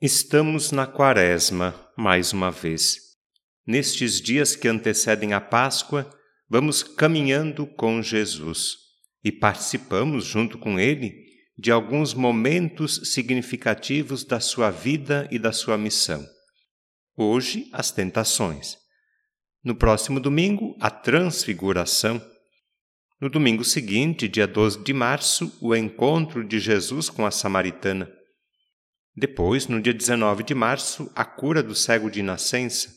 Estamos na Quaresma mais uma vez. Nestes dias que antecedem a Páscoa, vamos caminhando com Jesus e participamos junto com Ele de alguns momentos significativos da sua vida e da sua missão. Hoje, as tentações. No próximo domingo, a transfiguração. No domingo seguinte, dia 12 de março, o encontro de Jesus com a samaritana. Depois, no dia 19 de março, a cura do cego de nascença.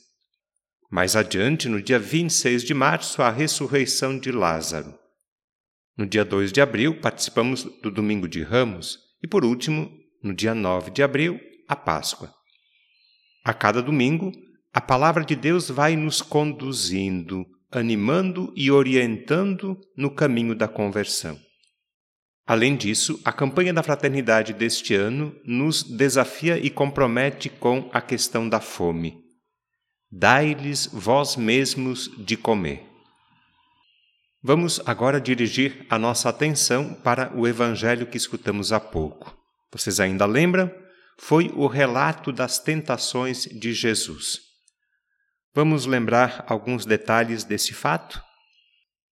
Mais adiante, no dia 26 de março, a ressurreição de Lázaro. No dia 2 de abril, participamos do Domingo de Ramos. E, por último, no dia 9 de abril, a Páscoa. A cada domingo, a palavra de Deus vai nos conduzindo, animando e orientando no caminho da conversão. Além disso, a campanha da fraternidade deste ano nos desafia e compromete com a questão da fome. Dai-lhes vós mesmos de comer. Vamos agora dirigir a nossa atenção para o evangelho que escutamos há pouco. Vocês ainda lembram? Foi o relato das tentações de Jesus. Vamos lembrar alguns detalhes desse fato?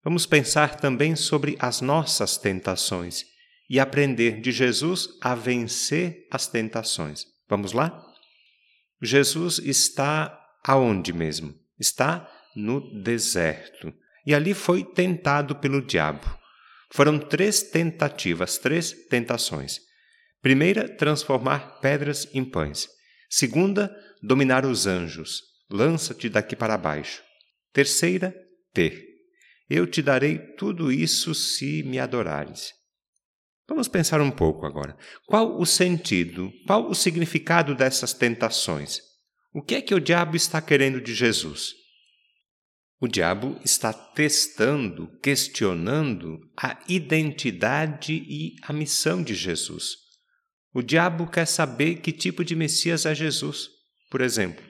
Vamos pensar também sobre as nossas tentações e aprender de Jesus a vencer as tentações. Vamos lá? Jesus está aonde mesmo? Está no deserto. E ali foi tentado pelo diabo. Foram três tentativas, três tentações. Primeira, transformar pedras em pães. Segunda, dominar os anjos. Lança-te daqui para baixo. Terceira, ter. Eu te darei tudo isso se me adorares. Vamos pensar um pouco agora. Qual o sentido, qual o significado dessas tentações? O que é que o diabo está querendo de Jesus? O diabo está testando, questionando a identidade e a missão de Jesus. O diabo quer saber que tipo de Messias é Jesus. Por exemplo,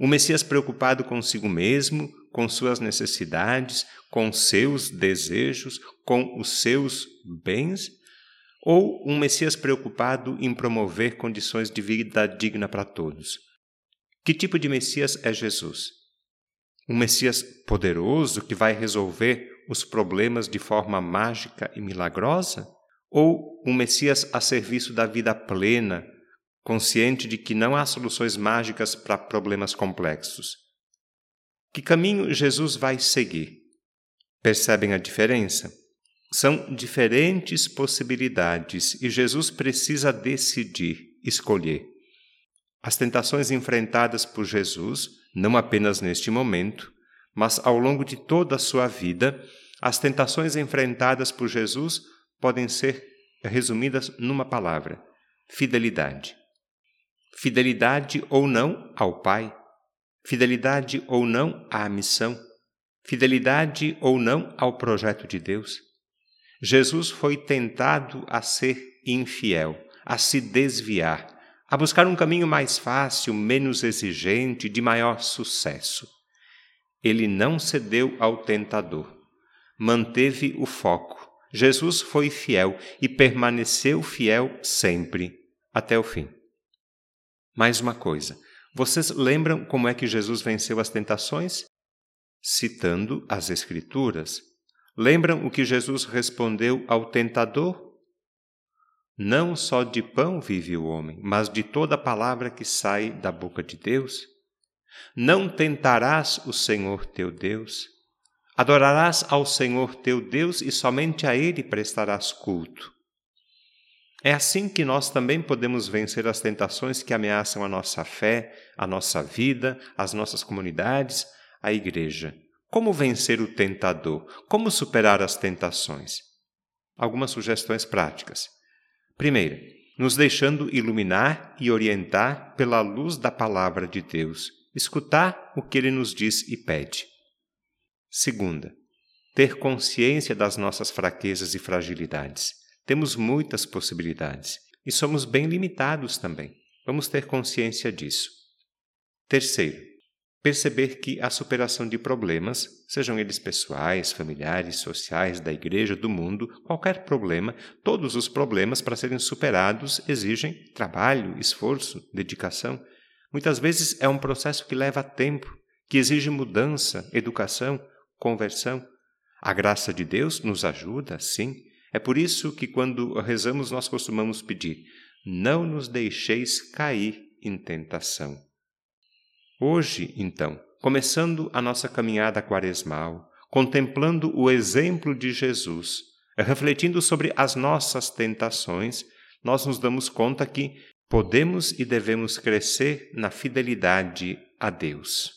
um Messias preocupado consigo mesmo, com suas necessidades, com seus desejos, com os seus bens? Ou um Messias preocupado em promover condições de vida digna para todos? Que tipo de Messias é Jesus? Um Messias poderoso que vai resolver os problemas de forma mágica e milagrosa? Ou um Messias a serviço da vida plena, consciente de que não há soluções mágicas para problemas complexos? Que caminho Jesus vai seguir? Percebem a diferença? São diferentes possibilidades e Jesus precisa decidir, escolher. As tentações enfrentadas por Jesus, não apenas neste momento, mas ao longo de toda a sua vida, as tentações enfrentadas por Jesus podem ser resumidas numa palavra: fidelidade. Fidelidade ou não ao Pai, fidelidade ou não à missão, fidelidade ou não ao projeto de Deus. Jesus foi tentado a ser infiel, a se desviar, a buscar um caminho mais fácil, menos exigente, de maior sucesso. Ele não cedeu ao tentador, manteve o foco. Jesus foi fiel e permaneceu fiel sempre, até o fim. Mais uma coisa: vocês lembram como é que Jesus venceu as tentações? Citando as Escrituras. Lembram o que Jesus respondeu ao tentador? Não só de pão vive o homem, mas de toda palavra que sai da boca de Deus. Não tentarás o Senhor teu Deus. Adorarás ao Senhor teu Deus e somente a Ele prestarás culto. É assim que nós também podemos vencer as tentações que ameaçam a nossa fé, a nossa vida, as nossas comunidades, a igreja. Como vencer o tentador? Como superar as tentações? Algumas sugestões práticas. Primeira, nos deixando iluminar e orientar pela luz da palavra de Deus, escutar o que ele nos diz e pede. Segunda, ter consciência das nossas fraquezas e fragilidades. Temos muitas possibilidades e somos bem limitados também. Vamos ter consciência disso. Terceiro, perceber que a superação de problemas, sejam eles pessoais, familiares, sociais, da igreja, do mundo, qualquer problema, todos os problemas para serem superados exigem trabalho, esforço, dedicação. Muitas vezes é um processo que leva tempo, que exige mudança, educação, conversão. A graça de Deus nos ajuda, sim. É por isso que, quando rezamos, nós costumamos pedir: não nos deixeis cair em tentação. Hoje, então, começando a nossa caminhada quaresmal, contemplando o exemplo de Jesus, refletindo sobre as nossas tentações, nós nos damos conta que podemos e devemos crescer na fidelidade a Deus.